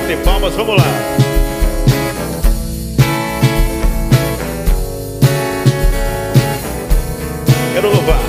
bater palmas, vamos lá. Quero louvar.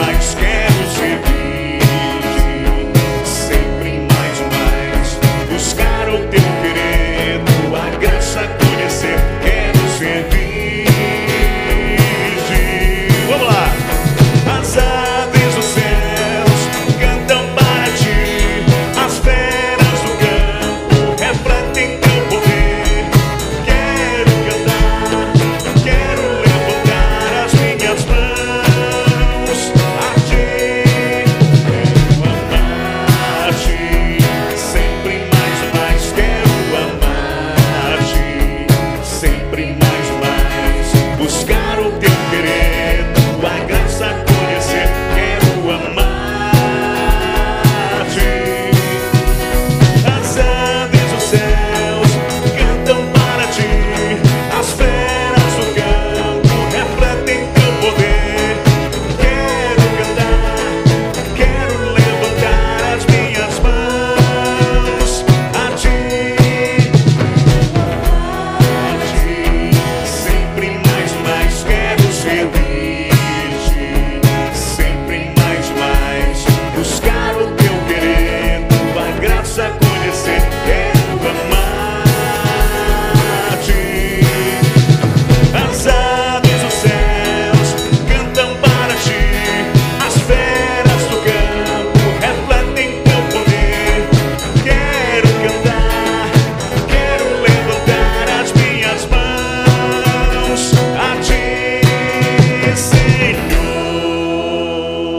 like scam.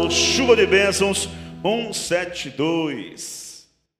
chuva de bênçãos 172.